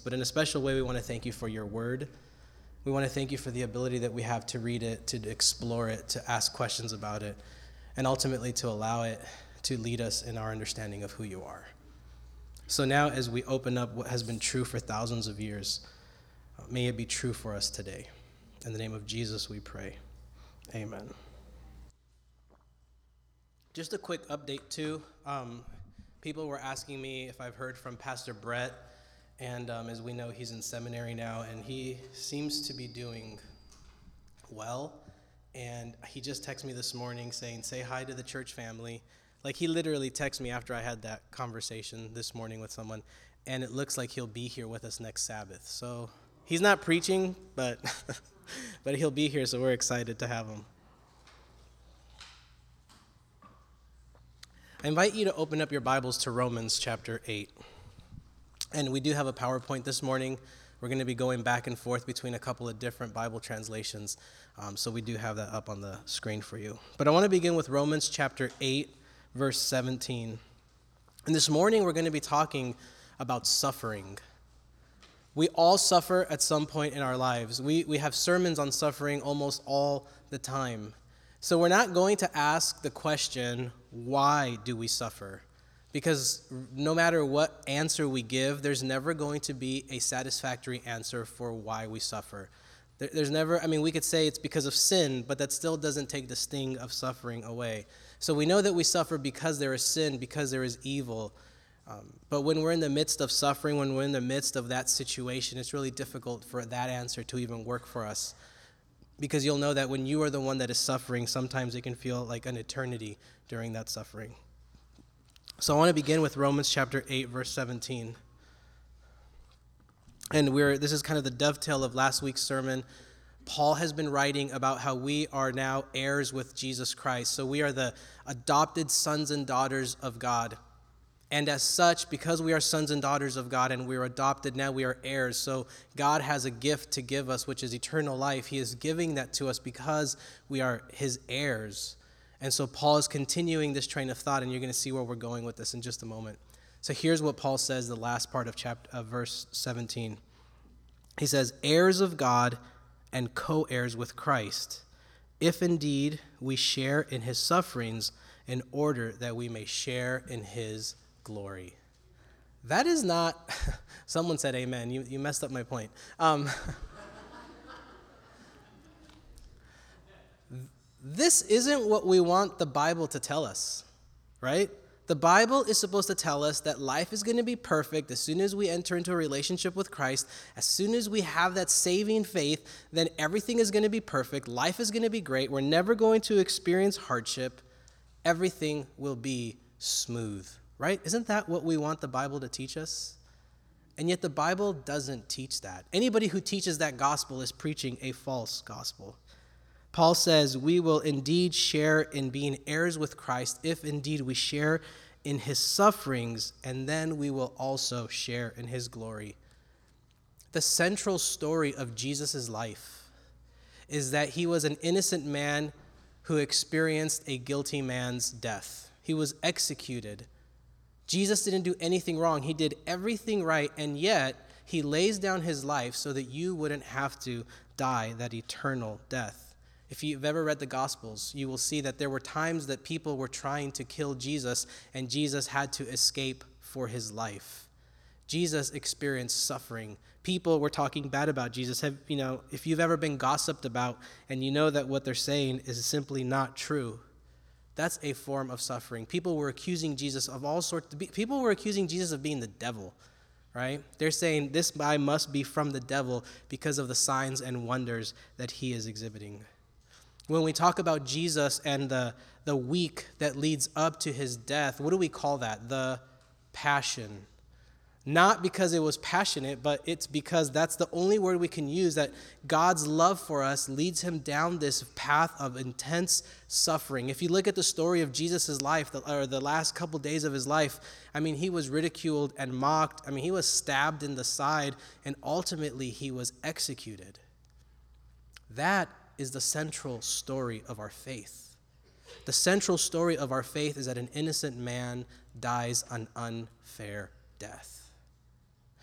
But in a special way, we want to thank you for your word. We want to thank you for the ability that we have to read it, to explore it, to ask questions about it, and ultimately to allow it to lead us in our understanding of who you are. So now, as we open up what has been true for thousands of years, may it be true for us today. In the name of Jesus, we pray. Amen. Just a quick update, too. Um, people were asking me if I've heard from Pastor Brett and um, as we know, he's in seminary now, and he seems to be doing well. And he just texted me this morning saying, Say hi to the church family. Like, he literally texted me after I had that conversation this morning with someone, and it looks like he'll be here with us next Sabbath. So he's not preaching, but, but he'll be here, so we're excited to have him. I invite you to open up your Bibles to Romans chapter 8. And we do have a PowerPoint this morning. We're going to be going back and forth between a couple of different Bible translations. Um, so we do have that up on the screen for you. But I want to begin with Romans chapter 8, verse 17. And this morning we're going to be talking about suffering. We all suffer at some point in our lives. We, we have sermons on suffering almost all the time. So we're not going to ask the question, why do we suffer? Because no matter what answer we give, there's never going to be a satisfactory answer for why we suffer. There's never, I mean, we could say it's because of sin, but that still doesn't take the sting of suffering away. So we know that we suffer because there is sin, because there is evil. Um, but when we're in the midst of suffering, when we're in the midst of that situation, it's really difficult for that answer to even work for us. Because you'll know that when you are the one that is suffering, sometimes it can feel like an eternity during that suffering. So I want to begin with Romans chapter 8, verse 17. And we're this is kind of the dovetail of last week's sermon. Paul has been writing about how we are now heirs with Jesus Christ. So we are the adopted sons and daughters of God. And as such, because we are sons and daughters of God and we are adopted, now we are heirs. So God has a gift to give us, which is eternal life. He is giving that to us because we are his heirs. And so Paul is continuing this train of thought, and you're going to see where we're going with this in just a moment. So here's what Paul says, the last part of chapter of verse 17. He says, heirs of God and co heirs with Christ, if indeed we share in his sufferings, in order that we may share in his glory. That is not, someone said amen. You, you messed up my point. Um, this isn't what we want the Bible to tell us, right? The Bible is supposed to tell us that life is going to be perfect as soon as we enter into a relationship with Christ. As soon as we have that saving faith, then everything is going to be perfect. Life is going to be great. We're never going to experience hardship. Everything will be smooth, right? Isn't that what we want the Bible to teach us? And yet the Bible doesn't teach that. Anybody who teaches that gospel is preaching a false gospel. Paul says, We will indeed share in being heirs with Christ if indeed we share in his sufferings, and then we will also share in his glory. The central story of Jesus' life is that he was an innocent man who experienced a guilty man's death. He was executed. Jesus didn't do anything wrong, he did everything right, and yet he lays down his life so that you wouldn't have to die that eternal death. If you've ever read the Gospels, you will see that there were times that people were trying to kill Jesus, and Jesus had to escape for his life. Jesus experienced suffering. People were talking bad about Jesus. Have, you know, if you've ever been gossiped about and you know that what they're saying is simply not true, that's a form of suffering. People were accusing Jesus of all sorts. Of, people were accusing Jesus of being the devil, right? They're saying this guy must be from the devil because of the signs and wonders that he is exhibiting. When we talk about Jesus and the, the week that leads up to his death, what do we call that? The passion. Not because it was passionate, but it's because that's the only word we can use that God's love for us leads him down this path of intense suffering. If you look at the story of Jesus' life, or the last couple days of his life, I mean, he was ridiculed and mocked. I mean, he was stabbed in the side, and ultimately he was executed. That is the central story of our faith. The central story of our faith is that an innocent man dies an unfair death.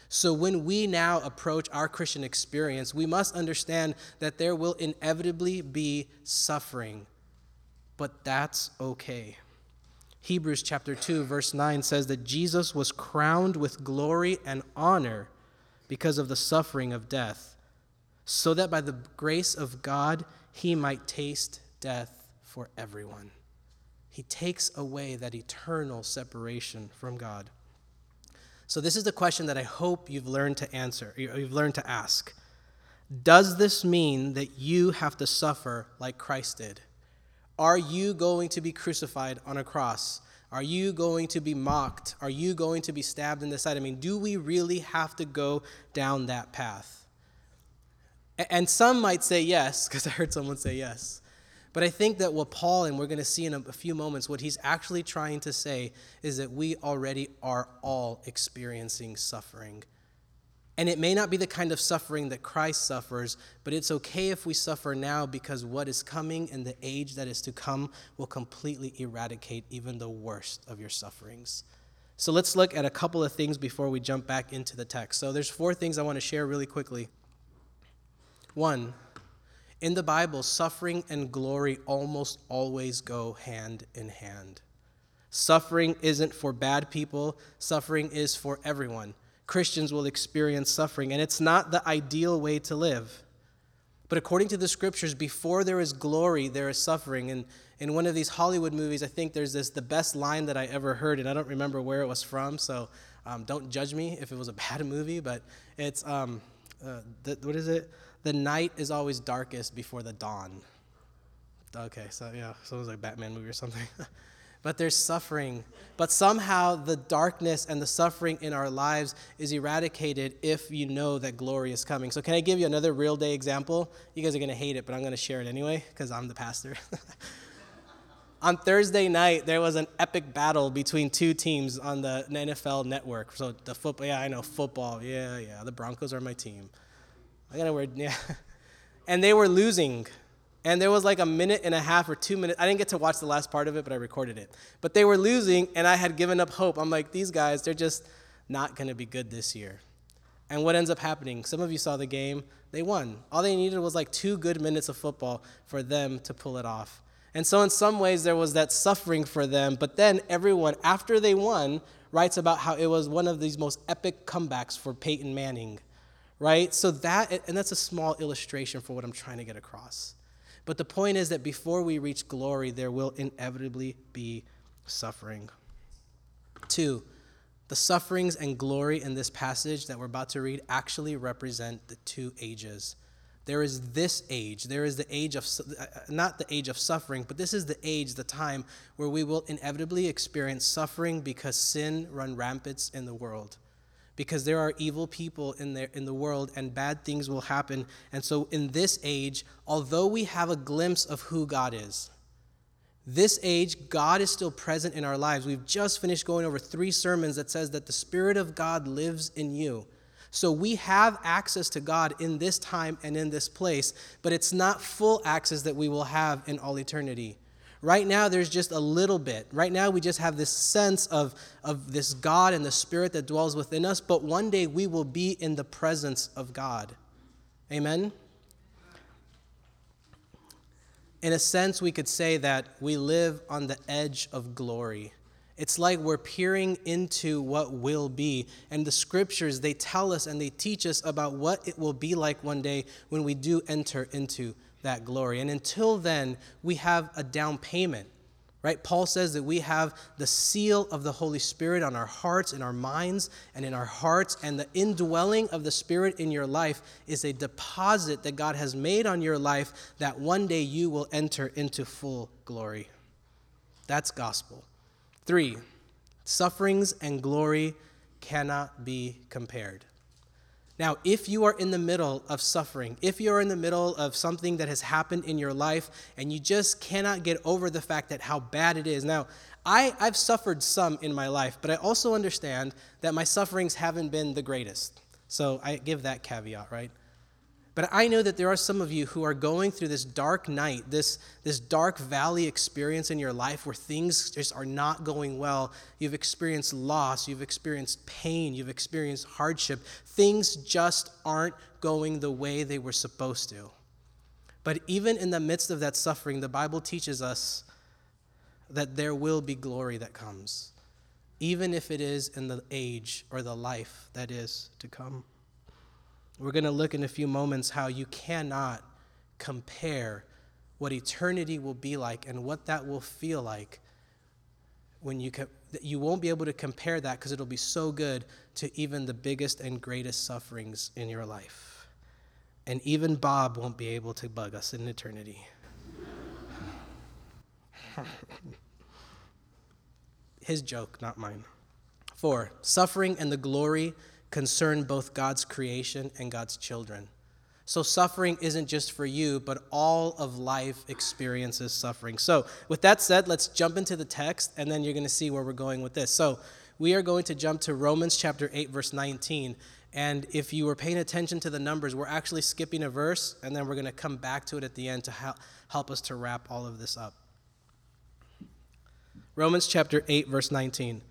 So when we now approach our Christian experience, we must understand that there will inevitably be suffering, but that's okay. Hebrews chapter 2 verse 9 says that Jesus was crowned with glory and honor because of the suffering of death, so that by the grace of God he might taste death for everyone. He takes away that eternal separation from God. So, this is the question that I hope you've learned to answer, you've learned to ask. Does this mean that you have to suffer like Christ did? Are you going to be crucified on a cross? Are you going to be mocked? Are you going to be stabbed in the side? I mean, do we really have to go down that path? And some might say yes, because I heard someone say yes. But I think that what Paul, and we're going to see in a, few moments, what he's actually trying to say is that we already are all experiencing suffering. And it may not be the kind of suffering that Christ suffers, but it's okay if we suffer now because what is coming and the age that is to come will completely eradicate even the worst of your sufferings. So let's look at a couple of things before we jump back into the text. So there's four things I want to share really quickly. One, in the Bible, suffering and glory almost always go hand in hand. Suffering isn't for bad people, suffering is for everyone. Christians will experience suffering, and it's not the ideal way to live. But according to the scriptures, before there is glory, there is suffering. And in one of these Hollywood movies, I think there's this the best line that I ever heard, and I don't remember where it was from, so um, don't judge me if it was a bad movie. But it's um, uh, the, what is it? the night is always darkest before the dawn. Okay, so yeah, was like Batman movie or something. but there's suffering. But somehow the darkness and the suffering in our lives is eradicated if you know that glory is coming. So, can I give you another real day example? You guys are going to hate it, but I'm going to share it anyway because I'm the pastor. on Thursday night, there was an epic battle between two teams on the NFL network. So, the football, yeah, I know, football. Yeah, yeah, the Broncos are my team. I got a word, yeah. And they were losing. And there was like a minute and a half or two minutes. I didn't get to watch the last part of it, but I recorded it. But they were losing, and I had given up hope. I'm like, these guys, they're just not going to be good this year. And what ends up happening? Some of you saw the game. They won. All they needed was like two good minutes of football for them to pull it off. And so, in some ways, there was that suffering for them. But then everyone, after they won, writes about how it was one of these most epic comebacks for Peyton Manning right? So that, and that's a small illustration for what I'm trying to get across. But the point is that before we reach glory, there will inevitably be suffering. Two, the sufferings and glory in this passage that we're about to read actually represent the two ages. There is this age, there is the age of, uh, not the age of suffering, but this is the age, the time where we will inevitably experience suffering because sin run rampant in the world because there are evil people in there in the world and bad things will happen. And so in this age, although we have a glimpse of who God is, this age, God is still present in our lives. We've just finished going over three sermons that says that the Spirit of God lives in you. So we have access to God in this time and in this place, but it's not full access that we will have in all eternity. Right now, there's just a little bit. Right now, we just have this sense of, of this God and the Spirit that dwells within us, but one day we will be in the presence of God. Amen? In a sense, we could say that we live on the edge of glory. It's like we're peering into what will be. And the scriptures, they tell us and they teach us about what it will be like one day when we do enter into that glory. And until then, we have a down payment, right? Paul says that we have the seal of the Holy Spirit on our hearts, in our minds, and in our hearts. And the indwelling of the Spirit in your life is a deposit that God has made on your life that one day you will enter into full glory. That's gospel. Three, sufferings and glory cannot be compared. Now, if you are in the middle of suffering, if you're in the middle of something that has happened in your life and you just cannot get over the fact that how bad it is. Now, I, I've suffered some in my life, but I also understand that my sufferings haven't been the greatest. So I give that caveat, right? But I know that there are some of you who are going through this dark night, this, this dark valley experience in your life where things just are not going well. You've experienced loss, you've experienced pain, you've experienced hardship. Things just aren't going the way they were supposed to. But even in the midst of that suffering, the Bible teaches us that there will be glory that comes, even if it is in the age or the life that is to come. We're going to look in a few moments how you cannot compare what eternity will be like and what that will feel like when you co- you won't be able to compare that because it'll be so good to even the biggest and greatest sufferings in your life. And even Bob won't be able to bug us in eternity. His joke, not mine. Four, suffering and the glory concern both God's creation and God's children. So, suffering isn't just for you, but all of life experiences suffering. So, with that said, let's jump into the text, and then you're going to see where we're going with this. So, we are going to jump to Romans chapter 8, verse 19. And if you were paying attention to the numbers, we're actually skipping a verse, and then we're going to come back to it at the end to help us to wrap all of this up. Romans chapter 8, verse 19.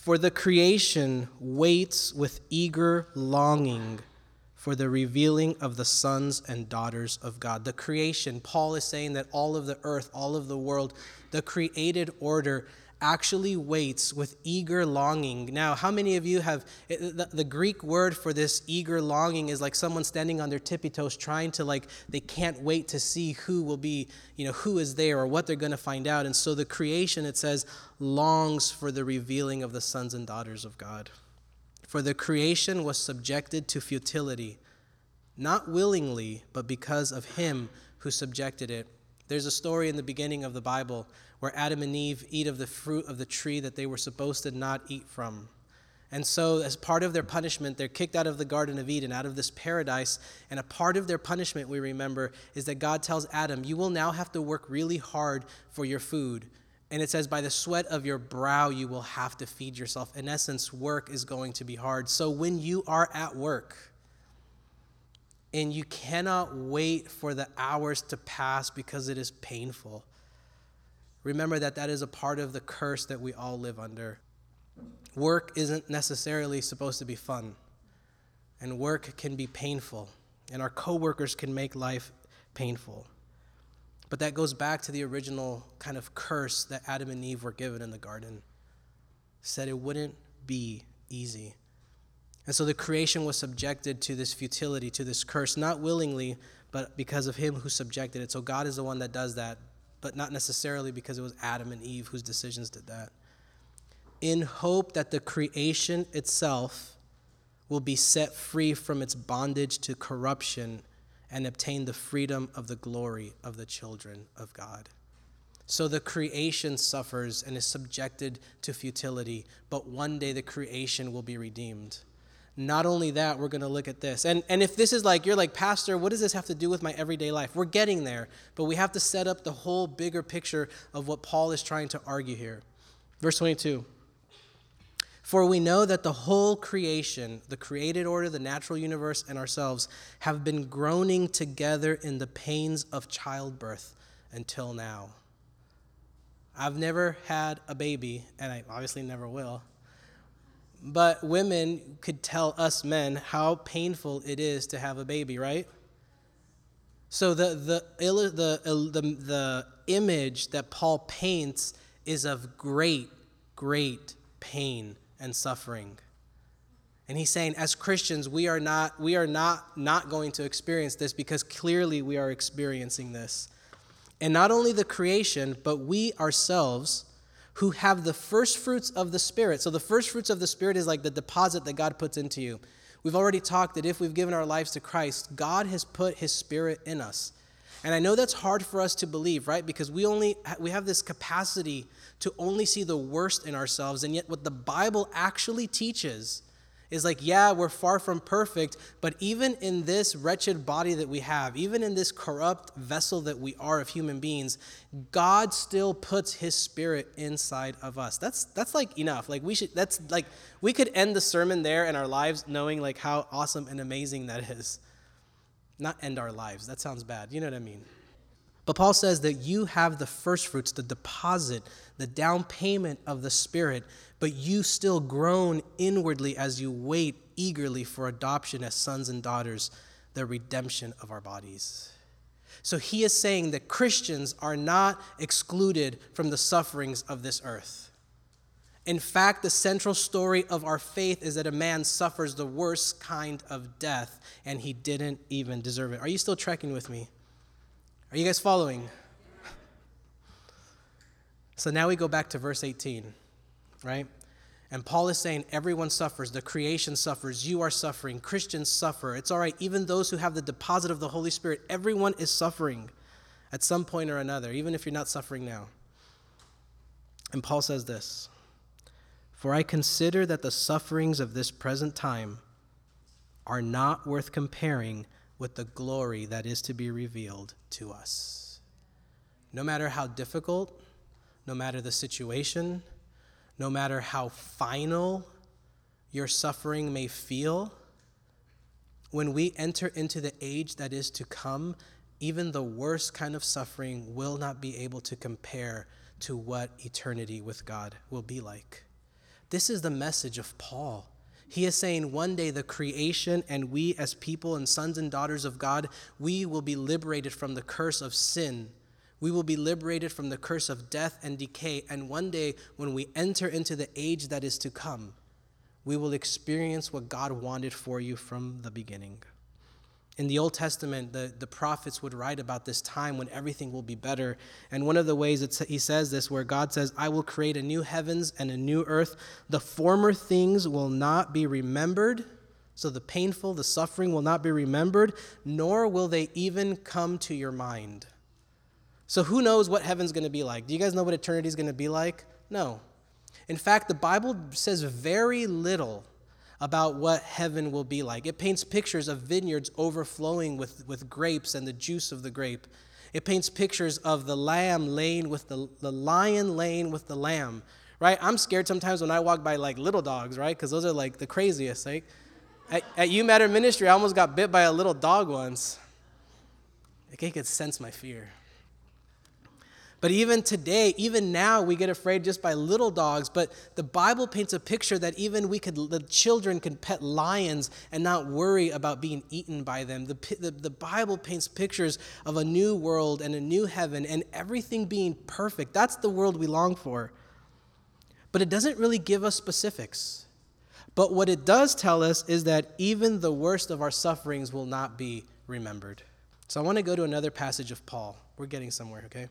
For the creation waits with eager longing for the revealing of the sons and daughters of God. The creation, Paul is saying that all of the earth, all of the world, the created order actually waits with eager longing. Now, how many of you have eh, eh, the, the, Greek word for this eager longing is like someone standing on their tippy toes trying to like they can't wait to see who will be, you know, who is there or what they're going to find out. And so the creation it says longs for the revealing of the sons and daughters of God. For the creation was subjected to futility, not willingly, but because of him who subjected it. There's a story in the beginning of the Bible where Adam and Eve eat of the fruit of the tree that they were supposed to not eat from. And so, as part of their punishment, they're kicked out of the Garden of Eden, out of this paradise. And a part of their punishment, we remember, is that God tells Adam, You will now have to work really hard for your food. And it says, By the sweat of your brow, you will have to feed yourself. In essence, work is going to be hard. So, when you are at work, and you cannot wait for the hours to pass because it is painful Remember that that is a part of the curse that we all live under. Work isn't necessarily supposed to be fun, and work can be painful, and our coworkers can make life painful. But that goes back to the original kind of curse that Adam and Eve were given in the garden. Said it wouldn't be easy. And so the creation was subjected to this futility, to this curse, not willingly, but because of him who subjected it. So God is the one that does that but not necessarily because it was Adam and Eve whose decisions did that. In hope that the creation itself will be set free from its bondage to corruption and obtain the freedom of the glory of the children of God. So the creation suffers and is subjected to futility, but one day the creation will be redeemed. Not only that, we're going to look at this. And, and if this is like, you're like, Pastor, what does this have to do with my everyday life? We're getting there, but we have to set up the whole bigger picture of what Paul is trying to argue here. Verse 22 For we know that the whole creation, the created order, the natural universe, and ourselves have been groaning together in the pains of childbirth until now. I've never had a baby, and I obviously never will. But women could tell us men how painful it is to have a baby, right? So the, the, the, the, the image that Paul paints is of great, great pain and suffering. And he's saying, as Christians, we are not, we are not, not going to experience this because clearly we are experiencing this. And not only the creation, but we ourselves who have the first fruits of the Spirit. So, the first fruits of the Spirit is like the deposit that God puts into you. We've already talked that if we've given our lives to Christ, God has put His Spirit in us. And I know that's hard for us to believe, right? Because we only we have this capacity to only see the worst in ourselves, and yet what the Bible actually teaches is like, yeah, we're far from perfect, but even in this wretched body that we have, even in this corrupt vessel that we are of human beings, God still puts his spirit inside of us. That's that's like enough. Like we should that's like we could end the sermon there and our lives knowing like how awesome and amazing that is. Not end our lives. That sounds bad. You know what I mean? But Paul says that you have the first fruits, the deposit, the down payment of the Spirit, but you still groan inwardly as you wait eagerly for adoption as sons and daughters, the redemption of our bodies. So he is saying that Christians are not excluded from the sufferings of this earth. In fact, the central story of our faith is that a man suffers the worst kind of death, and he didn't even deserve it. Are you still trekking with me? Are you guys following? So now we go back to verse 18 right? And Paul is saying everyone suffers. The creation suffers. You are suffering. Christians suffer. It's all right. Even those who have the deposit of the Holy Spirit, everyone is suffering at some point or another, even if you're not suffering now. And Paul says this For I consider that the sufferings of this present time are not worth comparing with the glory that is to be revealed to us. No matter how difficult, no matter the situation, no matter how final your suffering may feel, when we enter into the age that is to come, even the worst kind of suffering will not be able to compare to what eternity with God will be like. This is the message of Paul. He is saying one day the creation and we, as people and sons and daughters of God, we will be liberated from the curse of sin we will be liberated from the curse of death and decay. And one day, when we enter into the age that is to come, we will experience what God wanted for you from the beginning. In the Old Testament, the, the prophets would write about this time when everything will be better. And one of the ways that he says this, where God says, I will create a new heavens and a new earth. The former things will not be remembered. So the painful, the suffering will not be remembered, nor will they even come to your mind. So who knows what heaven's going to be like? Do you guys know what eternity is going to be like? No. In fact, the Bible says very little about what heaven will be like. It paints pictures of vineyards overflowing with, with grapes and the juice of the grape. It paints pictures of the lamb laying with the, the lion laying with the lamb, right? I'm scared sometimes when I walk by like little dogs, right? Because those are like the craziest. Like at, at You Matter Ministry, I almost got bit by a little dog once. Like, it could sense my fear. But even today, even now, we get afraid just by little dogs. But the Bible paints a picture that even we could, the children could pet lions and not worry about being eaten by them. The, the, the Bible paints pictures of a new world and a new heaven and everything being perfect. That's the world we long for. But it doesn't really give us specifics. But what it does tell us is that even the worst of our sufferings will not be remembered. So I want to go to another passage of Paul. We're getting somewhere, okay?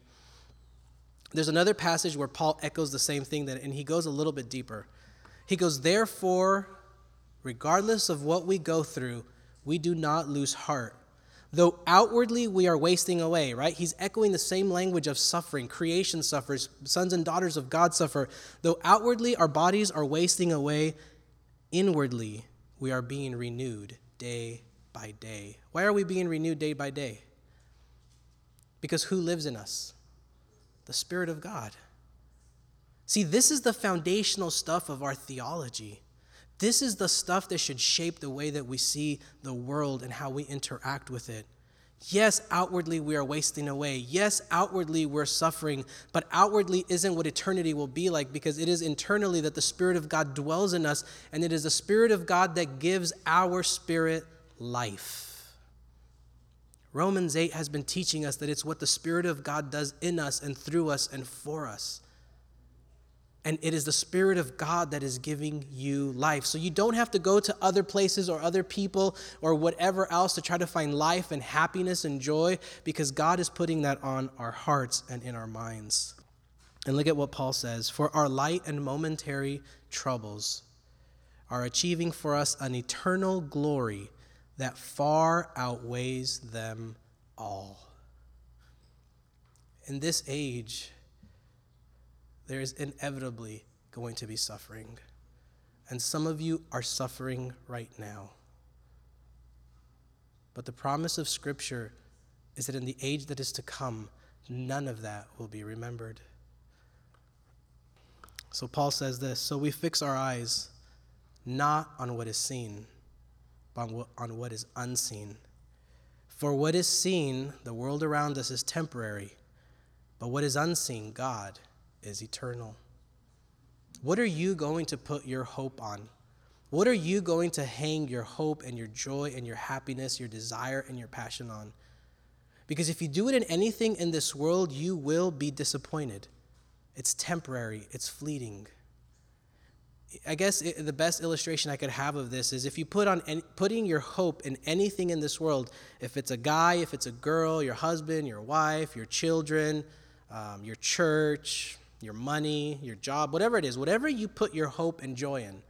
There's another passage where Paul echoes the same thing, that, and he goes a little bit deeper. He goes, Therefore, regardless of what we go through, we do not lose heart. Though outwardly we are wasting away, right? He's echoing the same language of suffering. Creation suffers, sons and daughters of God suffer. Though outwardly our bodies are wasting away, inwardly we are being renewed day by day. Why are we being renewed day by day? Because who lives in us? The Spirit of God. See, this is the foundational stuff of our theology. This is the stuff that should shape the way that we see the world and how we interact with it. Yes, outwardly we are wasting away. Yes, outwardly we're suffering, but outwardly isn't what eternity will be like because it is internally that the Spirit of God dwells in us, and it is the Spirit of God that gives our spirit life. Romans 8 has been teaching us that it's what the Spirit of God does in us and through us and for us. And it is the Spirit of God that is giving you life. So you don't have to go to other places or other people or whatever else to try to find life and happiness and joy because God is putting that on our hearts and in our minds. And look at what Paul says For our light and momentary troubles are achieving for us an eternal glory that far outweighs them all. In this age, there is inevitably going to be suffering. And some of you are suffering right now. But the promise of Scripture is that in the age that is to come, none of that will be remembered. So Paul says this So we fix our eyes not on what is seen, on what, on what is unseen. For what is seen, the world around us is temporary, but what is unseen, God, is eternal. What are you going to put your hope on? What are you going to hang your hope and your joy and your happiness, your desire and your passion on? Because if you do it in anything in this world, you will be disappointed. It's temporary, it's fleeting. I guess it, the best illustration I could have of this is if you put on any, putting your hope in anything in this world, if it's a guy, if it's a girl, your husband, your wife, your children, um, your church, your money, your job, whatever it is, whatever you put your hope and joy in,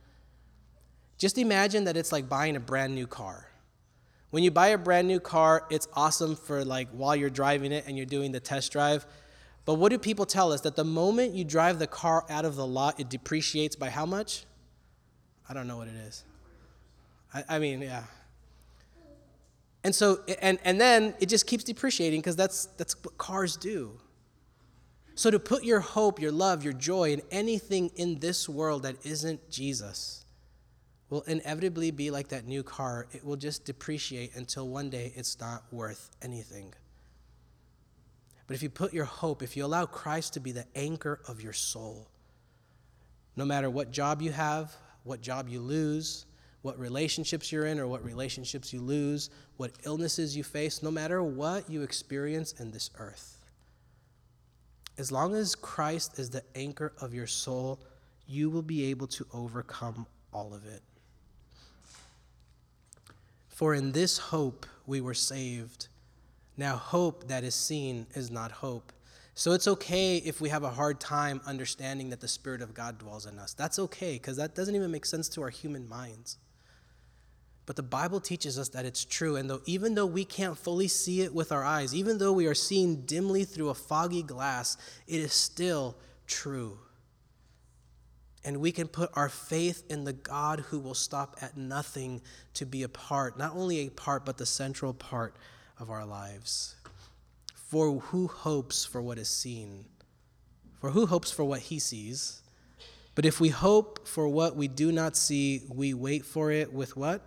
just imagine that it's like buying a brand new car. When you buy a brand new car, it's awesome for like while you're driving it and you're doing the test drive. But what do people tell us? That the moment you drive the car out of the lot, it depreciates by how much? I don't know what it is. I, I mean, yeah. And so, and, and then it just keeps depreciating because that's, that's what cars do. So, to put your hope, your love, your joy in anything in this world that isn't Jesus will inevitably be like that new car. It will just depreciate until one day it's not worth anything. But if you put your hope, if you allow Christ to be the anchor of your soul, no matter what job you have, what job you lose, what relationships you're in or what relationships you lose, what illnesses you face, no matter what you experience in this earth, as long as Christ is the anchor of your soul, you will be able to overcome all of it. For in this hope we were saved. Now, hope that is seen is not hope. So it's okay if we have a hard time understanding that the Spirit of God dwells in us. That's okay, because that doesn't even make sense to our human minds. But the Bible teaches us that it's true. And though, even though we can't fully see it with our eyes, even though we are seeing dimly through a foggy glass, it is still true. And we can put our faith in the God who will stop at nothing to be a part, not only a part, but the central part of our lives. For who hopes for what is seen? For who hopes for what he sees? But if we hope for what we do not see, we wait for it with what?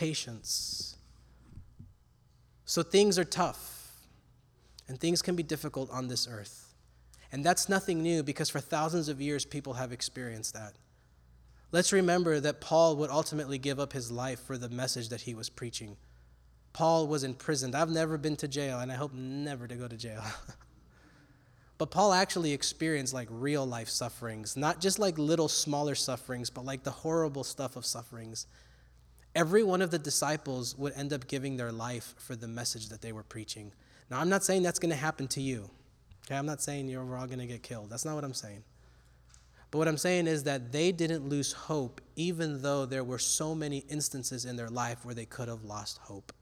patience. So things are tough, and things can be difficult on this earth. And that's nothing new because for thousands of years, people have experienced that. Let's remember that Paul would ultimately give up his life for the message that he was preaching. Paul was imprisoned. I've never been to jail, and I hope never to go to jail. but Paul actually experienced like real life sufferings, not just like little smaller sufferings, but like the horrible stuff of sufferings every one of the disciples would end up giving their life for the message that they were preaching. Now, I'm not saying that's going to happen to you. Okay, I'm not saying you're all going to get killed. That's not what I'm saying. But what I'm saying is that they didn't lose hope, even though there were so many instances in their life where they could have lost hope.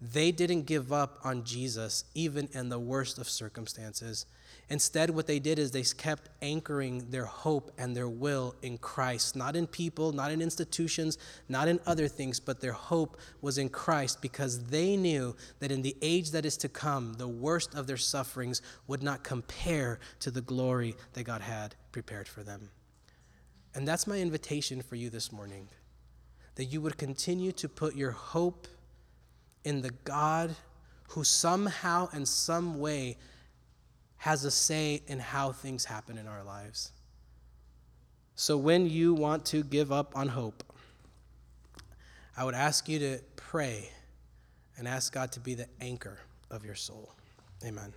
They didn't give up on Jesus, even in the worst of circumstances. Instead, what they did is they kept anchoring their hope and their will in Christ, not in people, not in institutions, not in other things, but their hope was in Christ because they knew that in the age that is to come, the worst of their sufferings would not compare to the glory that God had prepared for them. And that's my invitation for you this morning that you would continue to put your hope in the God who somehow and some way has a say in how things happen in our lives. So when you want to give up on hope, I would ask you to pray and ask God to be the anchor of your soul. Amen.